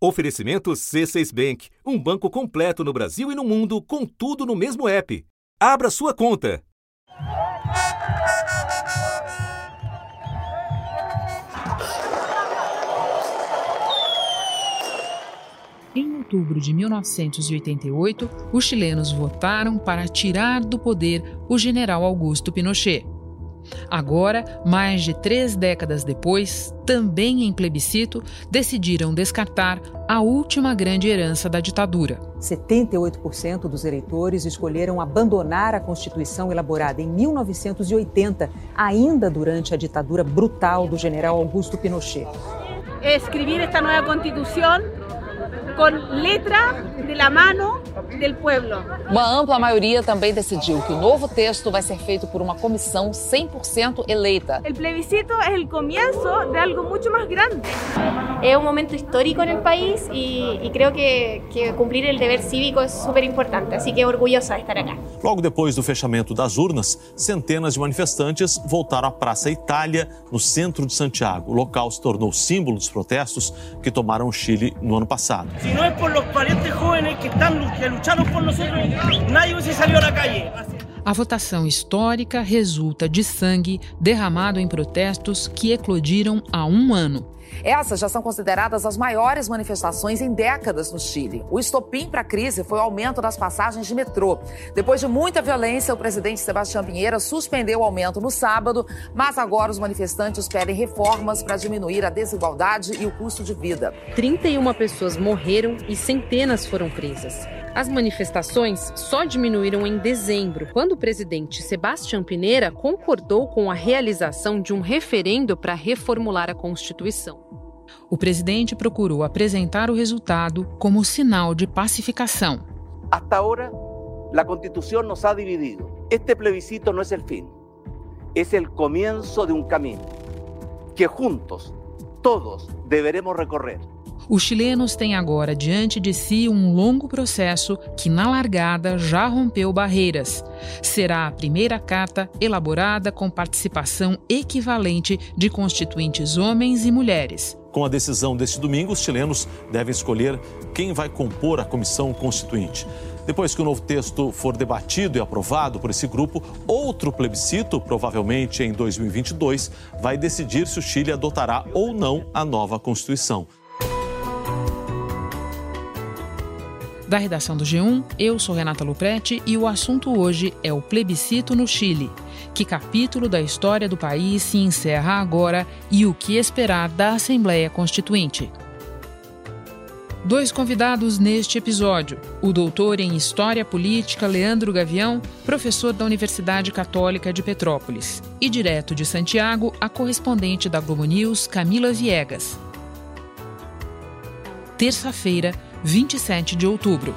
Oferecimento C6 Bank, um banco completo no Brasil e no mundo, com tudo no mesmo app. Abra sua conta. Em outubro de 1988, os chilenos votaram para tirar do poder o general Augusto Pinochet. Agora, mais de três décadas depois, também em plebiscito, decidiram descartar a última grande herança da ditadura. 78% dos eleitores escolheram abandonar a Constituição elaborada em 1980, ainda durante a ditadura brutal do general Augusto Pinochet. Escrever esta nova Constituição com letra de la mano del pueblo. Uma ampla maioria também decidiu que o novo texto vai ser feito por uma comissão 100% eleita. O plebiscito é o começo de algo muito mais grande. É um momento histórico no país e, e creio que, que cumprir o dever cívico é super importante, assim que orgulhosa de estar aqui. Logo depois do fechamento das urnas, centenas de manifestantes voltaram à Praça Itália, no centro de Santiago. O local se tornou símbolo dos protestos que tomaram o Chile no ano passado. Si no es por los valientes jóvenes que, están, que lucharon por nosotros, nadie hubiese salido a la calle. A votação histórica resulta de sangue derramado em protestos que eclodiram há um ano. Essas já são consideradas as maiores manifestações em décadas no Chile. O estopim para a crise foi o aumento das passagens de metrô. Depois de muita violência, o presidente Sebastião Pinheira suspendeu o aumento no sábado, mas agora os manifestantes pedem reformas para diminuir a desigualdade e o custo de vida. 31 pessoas morreram e centenas foram presas. As manifestações só diminuíram em dezembro, quando o presidente Sebastião Pinheira concordou com a realização de um referendo para reformular a Constituição. O presidente procurou apresentar o resultado como sinal de pacificação. Hasta agora, a Constituição nos ha dividido. Este plebiscito não é o fim, é o comienzo de um caminho que juntos, todos, deveremos recorrer. Os chilenos têm agora diante de si um longo processo que, na largada, já rompeu barreiras. Será a primeira carta elaborada com participação equivalente de constituintes homens e mulheres. Com a decisão deste domingo, os chilenos devem escolher quem vai compor a comissão constituinte. Depois que o novo texto for debatido e aprovado por esse grupo, outro plebiscito, provavelmente em 2022, vai decidir se o Chile adotará ou não a nova Constituição. Da redação do G1, eu sou Renata Luprete e o assunto hoje é o plebiscito no Chile. Que capítulo da história do país se encerra agora e o que esperar da Assembleia Constituinte? Dois convidados neste episódio: o doutor em História Política Leandro Gavião, professor da Universidade Católica de Petrópolis, e direto de Santiago, a correspondente da Globo News, Camila Viegas. Terça-feira, 27 de outubro.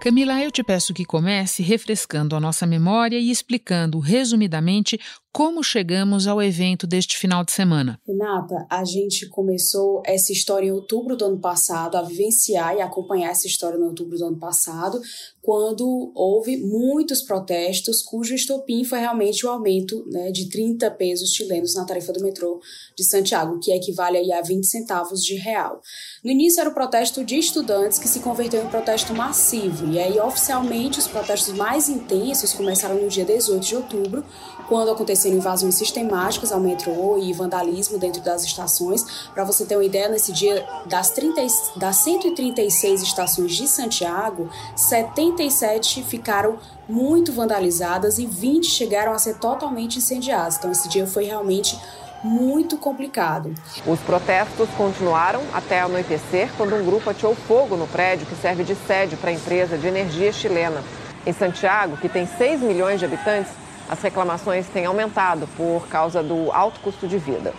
Camila, eu te peço que comece refrescando a nossa memória e explicando resumidamente como chegamos ao evento deste final de semana? Renata, a gente começou essa história em outubro do ano passado, a vivenciar e acompanhar essa história no outubro do ano passado, quando houve muitos protestos, cujo estopim foi realmente o aumento né, de 30 pesos chilenos na tarifa do metrô de Santiago, que equivale a 20 centavos de real. No início era o protesto de estudantes que se converteu em protesto massivo, e aí oficialmente os protestos mais intensos começaram no dia 18 de outubro, quando aconteceram invasões sistemáticas ao metrô e vandalismo dentro das estações. Para você ter uma ideia, nesse dia, das, 30, das 136 estações de Santiago, 77 ficaram muito vandalizadas e 20 chegaram a ser totalmente incendiadas. Então, esse dia foi realmente muito complicado. Os protestos continuaram até anoitecer, quando um grupo ateou fogo no prédio que serve de sede para a empresa de energia chilena. Em Santiago, que tem 6 milhões de habitantes, as reclamações têm aumentado por causa do alto custo de vida.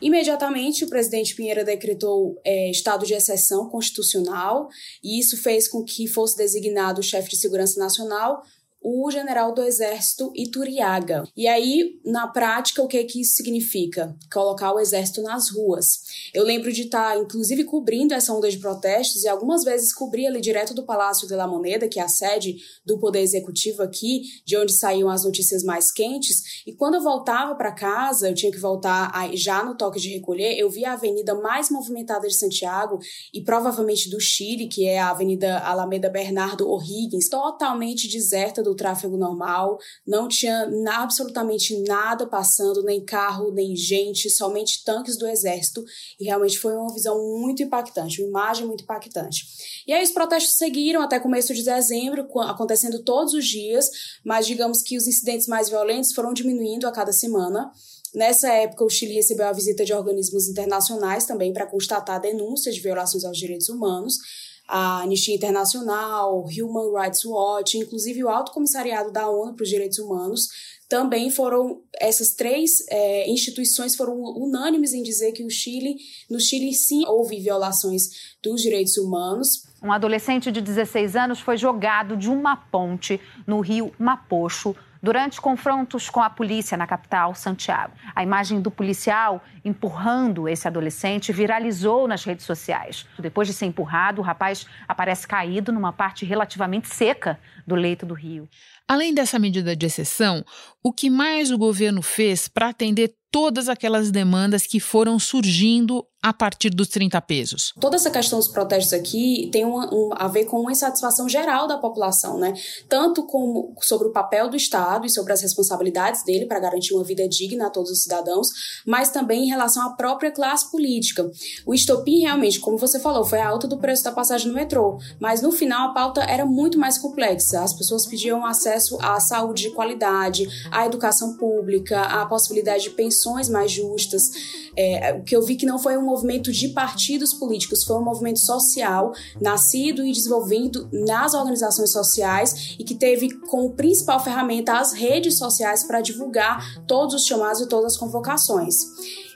Imediatamente, o presidente Pinheira decretou é, estado de exceção constitucional e isso fez com que fosse designado o chefe de segurança nacional, o general do exército Ituriaga. E aí, na prática, o que, que isso significa? Colocar o exército nas ruas. Eu lembro de estar, inclusive, cobrindo essa onda de protestos e algumas vezes cobri ali direto do Palácio de la Moneda, que é a sede do Poder Executivo aqui, de onde saíam as notícias mais quentes. E quando eu voltava para casa, eu tinha que voltar já no toque de recolher, eu via a avenida mais movimentada de Santiago e provavelmente do Chile, que é a Avenida Alameda Bernardo O'Higgins, totalmente deserta do tráfego normal, não tinha absolutamente nada passando, nem carro, nem gente, somente tanques do exército, e realmente foi uma visão muito impactante, uma imagem muito impactante. E aí os protestos seguiram até começo de dezembro, acontecendo todos os dias, mas digamos que os incidentes mais violentos foram diminuindo a cada semana. Nessa época, o Chile recebeu a visita de organismos internacionais também para constatar denúncias de violações aos direitos humanos. A Anistia Internacional, Human Rights Watch, inclusive o Alto Comissariado da ONU para os Direitos Humanos, também foram essas três é, instituições foram unânimes em dizer que o Chile, no Chile sim houve violações dos direitos humanos. Um adolescente de 16 anos foi jogado de uma ponte no rio Mapocho durante confrontos com a polícia na capital, Santiago. A imagem do policial empurrando esse adolescente viralizou nas redes sociais. Depois de ser empurrado, o rapaz aparece caído numa parte relativamente seca do leito do rio. Além dessa medida de exceção, o que mais o governo fez para atender todas aquelas demandas que foram surgindo a partir dos 30 pesos. Toda essa questão dos protestos aqui tem uma, um, a ver com uma insatisfação geral da população, né? Tanto como sobre o papel do Estado e sobre as responsabilidades dele para garantir uma vida digna a todos os cidadãos, mas também em relação à própria classe política. O estopim realmente, como você falou, foi a alta do preço da passagem no metrô, mas no final a pauta era muito mais complexa. As pessoas pediam acesso à saúde de qualidade, à educação pública, à possibilidade de pensões mais justas. É, o que eu vi que não foi um movimento de partidos políticos, foi um movimento social, nascido e desenvolvido nas organizações sociais e que teve como principal ferramenta as redes sociais para divulgar todos os chamados e todas as convocações.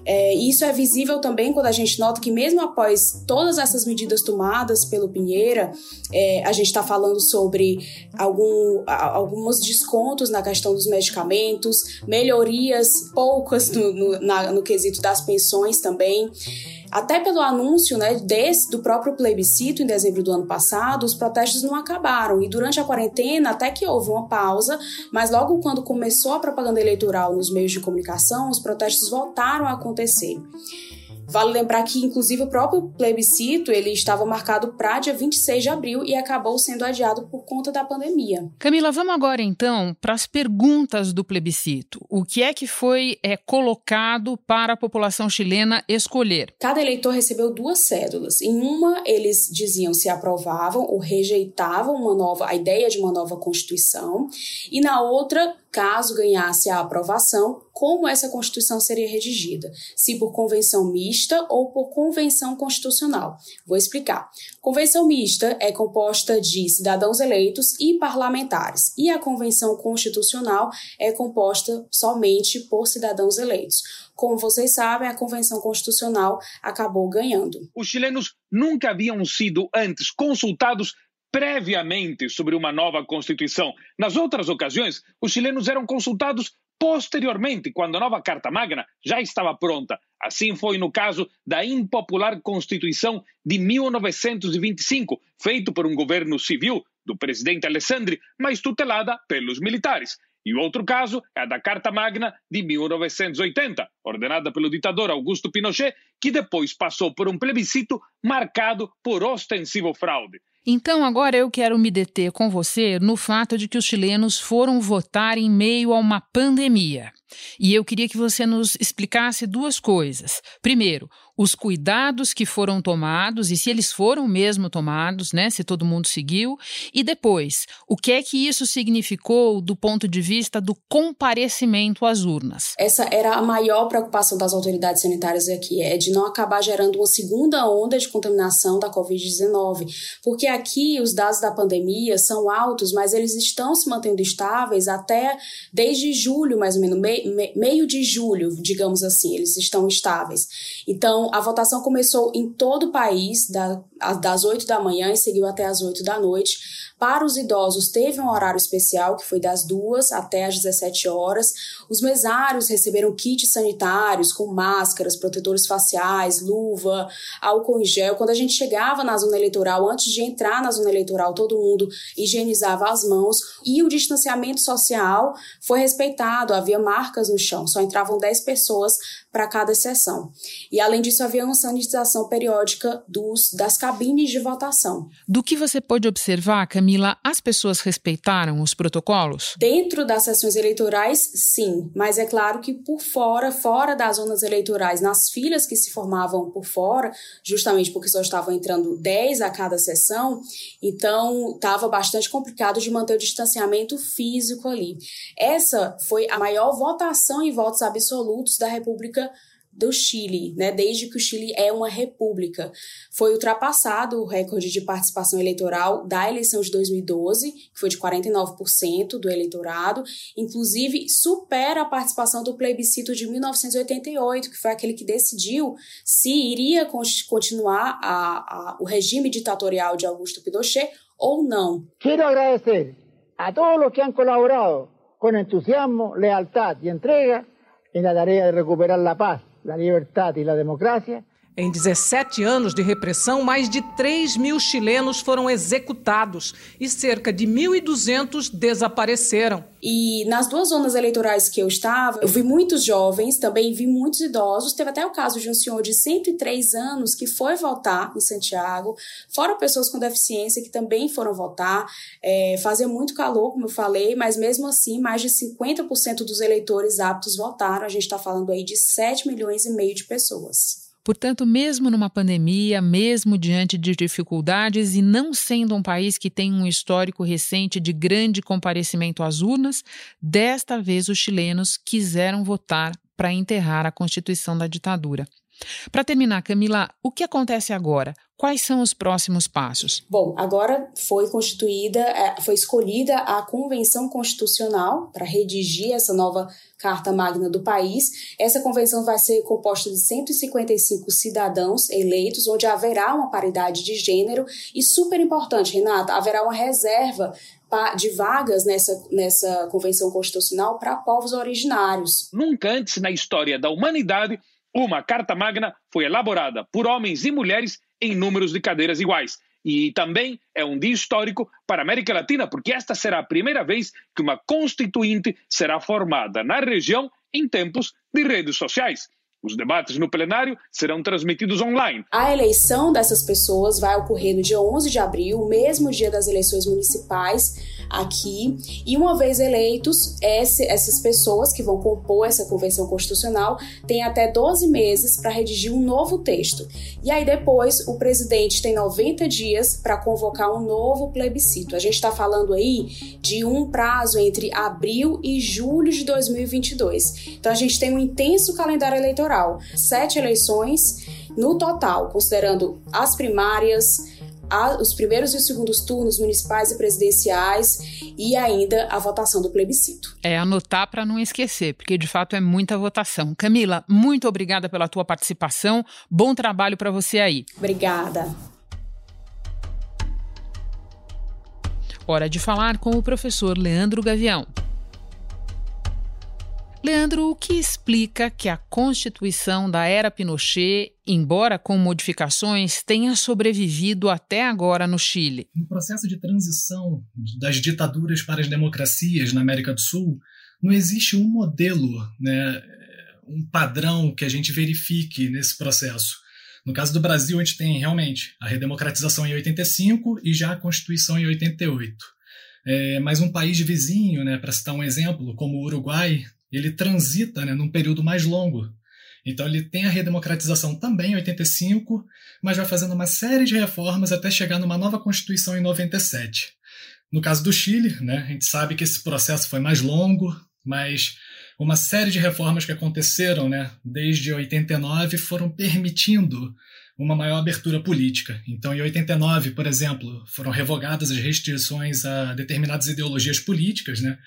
É, isso é visível também quando a gente nota que, mesmo após todas essas medidas tomadas pelo Pinheira, é, a gente está falando sobre algum, alguns descontos na questão dos medicamentos, melhorias poucas no, no, na, no quesito das pensões também. Até pelo anúncio né, desse, do próprio plebiscito em dezembro do ano passado, os protestos não acabaram. E durante a quarentena, até que houve uma pausa, mas logo quando começou a propaganda eleitoral nos meios de comunicação, os protestos voltaram a acontecer. Vale lembrar que, inclusive, o próprio plebiscito ele estava marcado para dia 26 de abril e acabou sendo adiado por conta da pandemia. Camila, vamos agora então para as perguntas do plebiscito. O que é que foi é, colocado para a população chilena escolher? Cada eleitor recebeu duas cédulas. Em uma, eles diziam se aprovavam ou rejeitavam uma nova, a ideia de uma nova Constituição, e na outra, caso ganhasse a aprovação, como essa Constituição seria redigida, se por convenção mista ou por convenção constitucional. Vou explicar. Convenção mista é composta de cidadãos eleitos e parlamentares, e a convenção constitucional é composta somente por cidadãos eleitos. Como vocês sabem, a convenção constitucional acabou ganhando. Os chilenos nunca haviam sido antes consultados previamente sobre uma nova Constituição. Nas outras ocasiões, os chilenos eram consultados posteriormente, quando a nova Carta Magna já estava pronta. Assim foi no caso da impopular Constituição de 1925, feito por um governo civil do presidente Alessandri, mas tutelada pelos militares. E o outro caso é a da Carta Magna de 1980, ordenada pelo ditador Augusto Pinochet, que depois passou por um plebiscito marcado por ostensivo fraude. Então, agora eu quero me deter com você no fato de que os chilenos foram votar em meio a uma pandemia. E eu queria que você nos explicasse duas coisas. Primeiro, os cuidados que foram tomados e se eles foram mesmo tomados, né, se todo mundo seguiu, e depois, o que é que isso significou do ponto de vista do comparecimento às urnas? Essa era a maior preocupação das autoridades sanitárias aqui, é de não acabar gerando uma segunda onda de contaminação da COVID-19, porque aqui os dados da pandemia são altos, mas eles estão se mantendo estáveis até desde julho, mais ou menos, meio de julho, digamos assim, eles estão estáveis. Então, a votação começou em todo o país, das 8 da manhã e seguiu até as 8 da noite. Para os idosos, teve um horário especial, que foi das 2 até as 17 horas. Os mesários receberam kits sanitários com máscaras, protetores faciais, luva, álcool em gel. Quando a gente chegava na zona eleitoral, antes de entrar na zona eleitoral, todo mundo higienizava as mãos e o distanciamento social foi respeitado, havia marcas no chão, só entravam 10 pessoas para cada sessão. E além disso, havia uma sanitização periódica dos, das cabines de votação. Do que você pôde observar, Camila, as pessoas respeitaram os protocolos? Dentro das sessões eleitorais, sim, mas é claro que por fora, fora das zonas eleitorais, nas filas que se formavam por fora, justamente porque só estavam entrando 10 a cada sessão, então estava bastante complicado de manter o distanciamento físico ali. Essa foi a maior votação em votos absolutos da República Do Chile, né? Desde que o Chile é uma república. Foi ultrapassado o recorde de participação eleitoral da eleição de 2012, que foi de 49% do eleitorado, inclusive supera a participação do plebiscito de 1988, que foi aquele que decidiu se iria continuar a, a, o regime ditatorial de Augusto Pinochet ou não. Quero agradecer a todos os que han colaborado com entusiasmo, lealtad e entrega en la tarea de recuperar la paz, la libertad y la democracia Em 17 anos de repressão, mais de 3 mil chilenos foram executados e cerca de 1.200 desapareceram. E nas duas zonas eleitorais que eu estava, eu vi muitos jovens, também vi muitos idosos. Teve até o caso de um senhor de 103 anos que foi votar em Santiago, fora pessoas com deficiência que também foram votar. É, fazia muito calor, como eu falei, mas mesmo assim, mais de 50% dos eleitores aptos votaram. A gente está falando aí de 7 milhões e meio de pessoas. Portanto, mesmo numa pandemia, mesmo diante de dificuldades e não sendo um país que tem um histórico recente de grande comparecimento às urnas, desta vez os chilenos quiseram votar para enterrar a constituição da ditadura. Para terminar, Camila, o que acontece agora? Quais são os próximos passos? Bom, agora foi constituída, é, foi escolhida a Convenção Constitucional para redigir essa nova Carta Magna do país. Essa convenção vai ser composta de 155 cidadãos eleitos, onde haverá uma paridade de gênero e, super importante, Renata, haverá uma reserva de vagas nessa, nessa convenção constitucional para povos originários. Nunca antes na história da humanidade uma Carta Magna foi elaborada por homens e mulheres em números de cadeiras iguais. E também é um dia histórico para a América Latina, porque esta será a primeira vez que uma constituinte será formada na região em tempos de redes sociais. Os debates no plenário serão transmitidos online. A eleição dessas pessoas vai ocorrer no dia 11 de abril, mesmo dia das eleições municipais aqui. E uma vez eleitos, esse, essas pessoas que vão compor essa convenção constitucional têm até 12 meses para redigir um novo texto. E aí depois o presidente tem 90 dias para convocar um novo plebiscito. A gente está falando aí de um prazo entre abril e julho de 2022. Então a gente tem um intenso calendário eleitoral eleitoral. Sete eleições no total, considerando as primárias, os primeiros e os segundos turnos municipais e presidenciais e ainda a votação do plebiscito. É anotar para não esquecer, porque de fato é muita votação. Camila, muito obrigada pela tua participação. Bom trabalho para você aí. Obrigada. Hora de falar com o professor Leandro Gavião. Leandro, o que explica que a Constituição da era Pinochet, embora com modificações, tenha sobrevivido até agora no Chile? No processo de transição das ditaduras para as democracias na América do Sul, não existe um modelo, né, um padrão que a gente verifique nesse processo. No caso do Brasil, a gente tem realmente a redemocratização em 85 e já a Constituição em 88. É, mas um país vizinho, né, para citar um exemplo, como o Uruguai, ele transita né, num período mais longo. Então ele tem a redemocratização também em 85, mas vai fazendo uma série de reformas até chegar numa nova Constituição em 97. No caso do Chile, né, a gente sabe que esse processo foi mais longo, mas uma série de reformas que aconteceram né, desde 89 foram permitindo uma maior abertura política. Então, em 89, por exemplo, foram revogadas as restrições a determinadas ideologias políticas, né?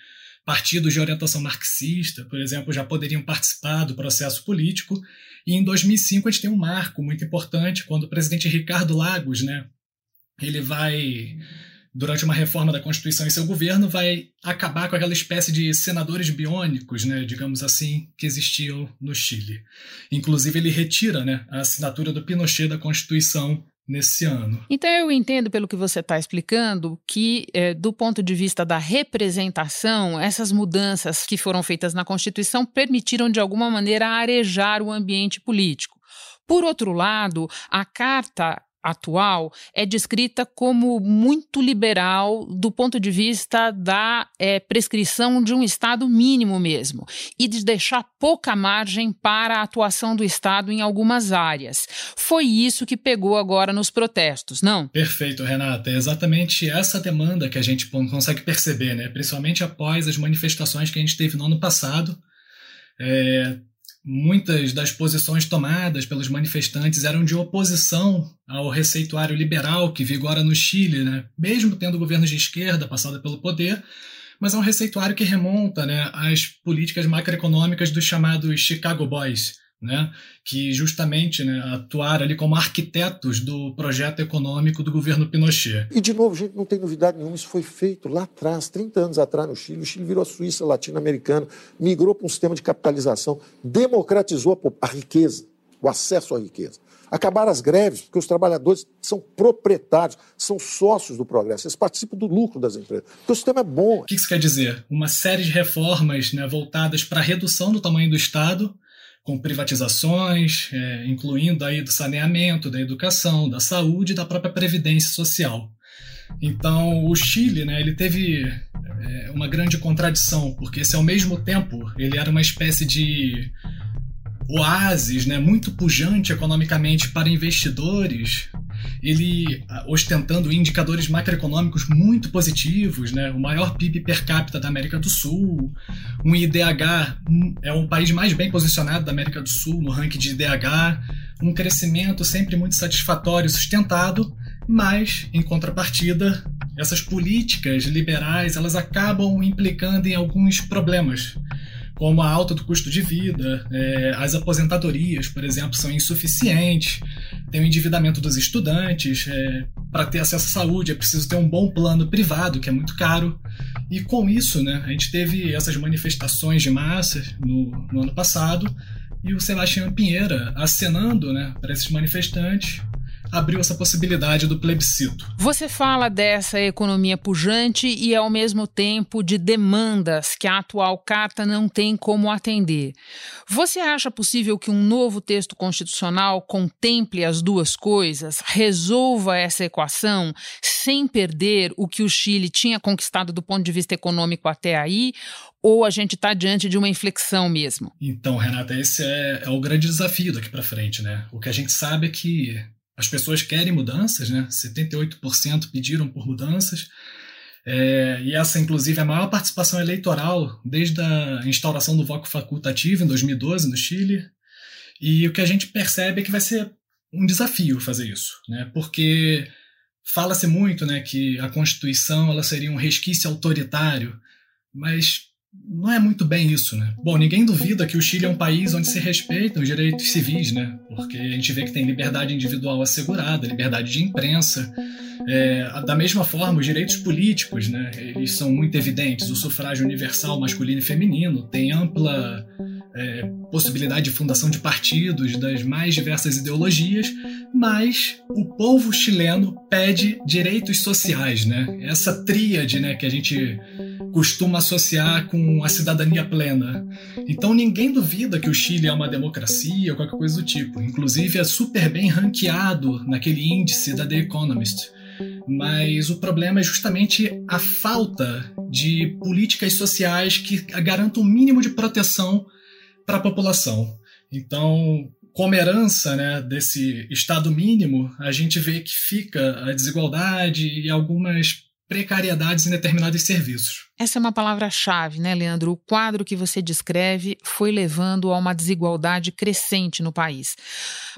Partidos de orientação marxista, por exemplo, já poderiam participar do processo político. E em 2005 a gente tem um marco muito importante, quando o presidente Ricardo Lagos, né, ele vai durante uma reforma da Constituição em seu governo, vai acabar com aquela espécie de senadores biônicos, né, digamos assim, que existiam no Chile. Inclusive, ele retira né, a assinatura do Pinochet da Constituição nesse ano. Então eu entendo pelo que você está explicando que, é, do ponto de vista da representação, essas mudanças que foram feitas na Constituição permitiram de alguma maneira arejar o ambiente político. Por outro lado, a carta atual é descrita como muito liberal do ponto de vista da é, prescrição de um Estado mínimo mesmo e de deixar pouca margem para a atuação do Estado em algumas áreas. Foi isso que pegou agora nos protestos, não? Perfeito, Renata. É exatamente essa demanda que a gente consegue perceber, né? principalmente após as manifestações que a gente teve no ano passado. É, Muitas das posições tomadas pelos manifestantes eram de oposição ao receituário liberal que vigora no Chile, né? mesmo tendo governos de esquerda passado pelo poder, mas é um receituário que remonta né, às políticas macroeconômicas dos chamados Chicago Boys, né, que justamente né, atuaram ali como arquitetos do projeto econômico do governo Pinochet. E, de novo, gente, não tem novidade nenhuma, isso foi feito lá atrás, 30 anos atrás no Chile. O Chile virou a Suíça latino-americana, migrou para um sistema de capitalização, democratizou a, a riqueza, o acesso à riqueza. Acabaram as greves, porque os trabalhadores são proprietários, são sócios do progresso, eles participam do lucro das empresas. Porque o sistema é bom. O que isso quer dizer? Uma série de reformas né, voltadas para a redução do tamanho do Estado com privatizações, é, incluindo aí do saneamento, da educação, da saúde e da própria previdência social. Então, o Chile, né, ele teve é, uma grande contradição, porque se ao mesmo tempo ele era uma espécie de oásis, né, muito pujante economicamente para investidores, ele ah, ostentando indicadores macroeconômicos muito positivos, né? o maior PIB per capita da América do Sul, um IDH é um país mais bem posicionado da América do Sul no ranking de IDH, um crescimento sempre muito satisfatório, sustentado, mas em contrapartida essas políticas liberais elas acabam implicando em alguns problemas como a alta do custo de vida, é, as aposentadorias, por exemplo, são insuficientes, tem o endividamento dos estudantes, é, para ter acesso à saúde é preciso ter um bom plano privado, que é muito caro. E com isso, né, a gente teve essas manifestações de massa no, no ano passado, e o Sebastião Pinheira acenando né, para esses manifestantes abriu essa possibilidade do plebiscito. Você fala dessa economia pujante e, ao mesmo tempo, de demandas que a atual carta não tem como atender. Você acha possível que um novo texto constitucional contemple as duas coisas, resolva essa equação, sem perder o que o Chile tinha conquistado do ponto de vista econômico até aí? Ou a gente está diante de uma inflexão mesmo? Então, Renata, esse é, é o grande desafio daqui para frente, né? O que a gente sabe é que as pessoas querem mudanças, né? 78% pediram por mudanças. É, e essa, inclusive, é a maior participação eleitoral desde a instauração do voto facultativo em 2012 no Chile. E o que a gente percebe é que vai ser um desafio fazer isso, né? Porque fala-se muito, né, que a Constituição ela seria um resquício autoritário, mas não é muito bem isso, né? Bom, ninguém duvida que o Chile é um país onde se respeitam os direitos civis, né? Porque a gente vê que tem liberdade individual assegurada, liberdade de imprensa. É, da mesma forma, os direitos políticos, né? Eles são muito evidentes. O sufrágio universal masculino e feminino tem ampla é, possibilidade de fundação de partidos das mais diversas ideologias, mas o povo chileno pede direitos sociais, né? Essa tríade, né, que a gente costuma associar com a cidadania plena. Então ninguém duvida que o Chile é uma democracia ou qualquer coisa do tipo. Inclusive é super bem ranqueado naquele índice da The Economist. Mas o problema é justamente a falta de políticas sociais que garantam o um mínimo de proteção para a população. Então, como herança né, desse estado mínimo, a gente vê que fica a desigualdade e algumas precariedades em determinados serviços. Essa é uma palavra-chave, né, Leandro? O quadro que você descreve foi levando a uma desigualdade crescente no país.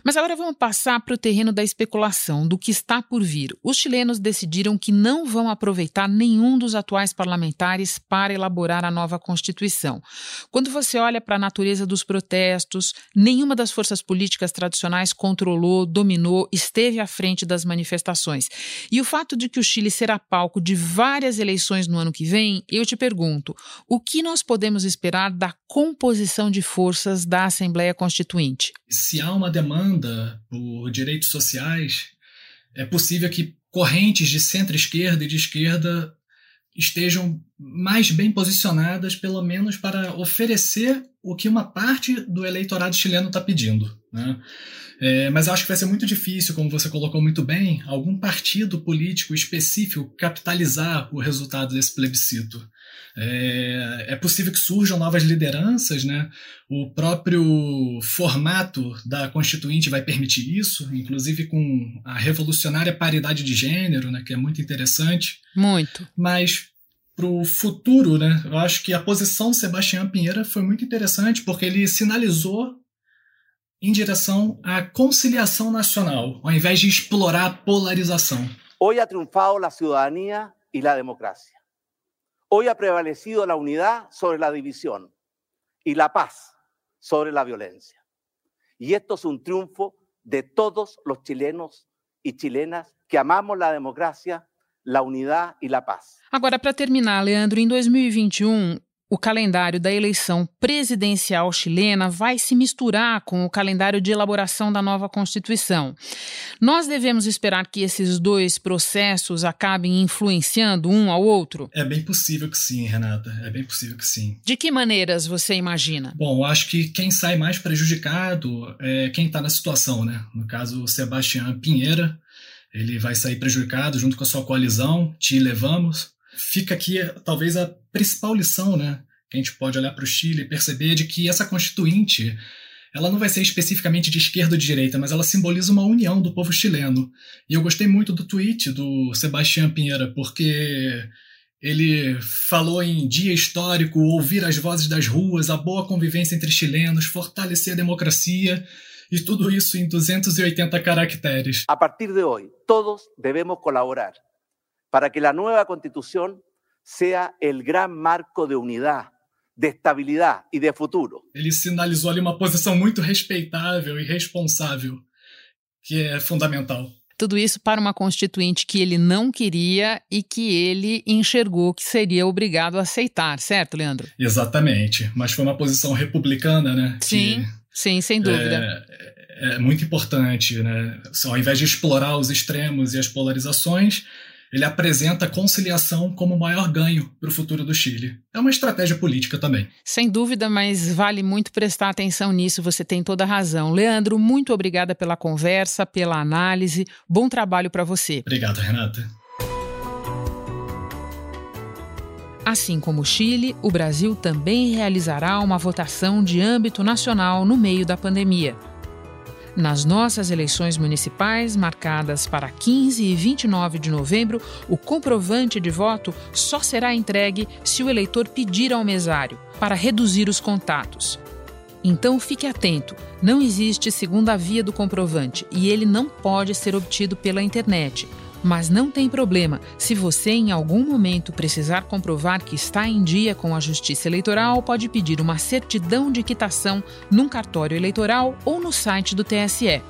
Mas agora vamos passar para o terreno da especulação, do que está por vir. Os chilenos decidiram que não vão aproveitar nenhum dos atuais parlamentares para elaborar a nova Constituição. Quando você olha para a natureza dos protestos, nenhuma das forças políticas tradicionais controlou, dominou, esteve à frente das manifestações. E o fato de que o Chile será palco de várias eleições no ano que vem eu te pergunto: o que nós podemos esperar da composição de forças da Assembleia Constituinte? Se há uma demanda por direitos sociais, é possível que correntes de centro-esquerda e de esquerda estejam mais bem posicionadas, pelo menos para oferecer o que uma parte do eleitorado chileno está pedindo. Né? É, mas acho que vai ser muito difícil, como você colocou muito bem, algum partido político específico capitalizar o resultado desse plebiscito. É, é, possível que surjam novas lideranças, né? O próprio formato da Constituinte vai permitir isso, inclusive com a revolucionária paridade de gênero, né? Que é muito interessante. Muito. Mas para o futuro, né? Eu acho que a posição de Sebastião Pinheira foi muito interessante porque ele sinalizou em direção à conciliação nacional, ao invés de explorar a polarização. Hoje ha triunfado a cidadania e a democracia. Hoje ha prevalecido a unidade sobre a divisão e a paz sobre a violência. E esto es un triunfo de todos los chilenos y chilenas que amamos la democracia, la unidad y la paz. Agora, para terminar, Leandro, em 2021, o calendário da eleição presidencial chilena vai se misturar com o calendário de elaboração da nova Constituição. Nós devemos esperar que esses dois processos acabem influenciando um ao outro? É bem possível que sim, Renata. É bem possível que sim. De que maneiras você imagina? Bom, eu acho que quem sai mais prejudicado é quem está na situação, né? No caso, o Sebastião Pinheira. Ele vai sair prejudicado junto com a sua coalizão, Te Levamos fica aqui talvez a principal lição, né, que a gente pode olhar para o Chile e perceber de que essa constituinte ela não vai ser especificamente de esquerda ou de direita, mas ela simboliza uma união do povo chileno. E eu gostei muito do tweet do Sebastião Pinheira, porque ele falou em dia histórico, ouvir as vozes das ruas, a boa convivência entre chilenos, fortalecer a democracia e tudo isso em 280 caracteres. A partir de hoje, todos devemos colaborar para que la nueva constitución sea el gran marco de unidad, de estabilidad y de futuro. Ele sinalizou ali uma posição muito respeitável e responsável, que é fundamental. Tudo isso para uma constituinte que ele não queria e que ele enxergou que seria obrigado a aceitar, certo, Leandro? Exatamente. Mas foi uma posição republicana, né? Sim, que, sim, sem dúvida. É, é muito importante, né? Ao invés de explorar os extremos e as polarizações, ele apresenta a conciliação como o maior ganho para o futuro do Chile. É uma estratégia política também. Sem dúvida, mas vale muito prestar atenção nisso, você tem toda a razão. Leandro, muito obrigada pela conversa, pela análise. Bom trabalho para você. Obrigado, Renata. Assim como o Chile, o Brasil também realizará uma votação de âmbito nacional no meio da pandemia. Nas nossas eleições municipais, marcadas para 15 e 29 de novembro, o comprovante de voto só será entregue se o eleitor pedir ao mesário, para reduzir os contatos. Então fique atento: não existe segunda via do comprovante e ele não pode ser obtido pela internet. Mas não tem problema, se você em algum momento precisar comprovar que está em dia com a Justiça Eleitoral, pode pedir uma certidão de quitação num cartório eleitoral ou no site do TSE.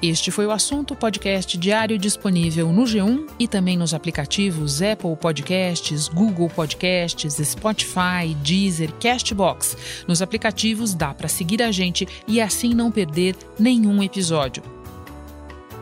Este foi o assunto podcast diário disponível no G1 e também nos aplicativos Apple Podcasts, Google Podcasts, Spotify, Deezer, Castbox. Nos aplicativos dá para seguir a gente e assim não perder nenhum episódio.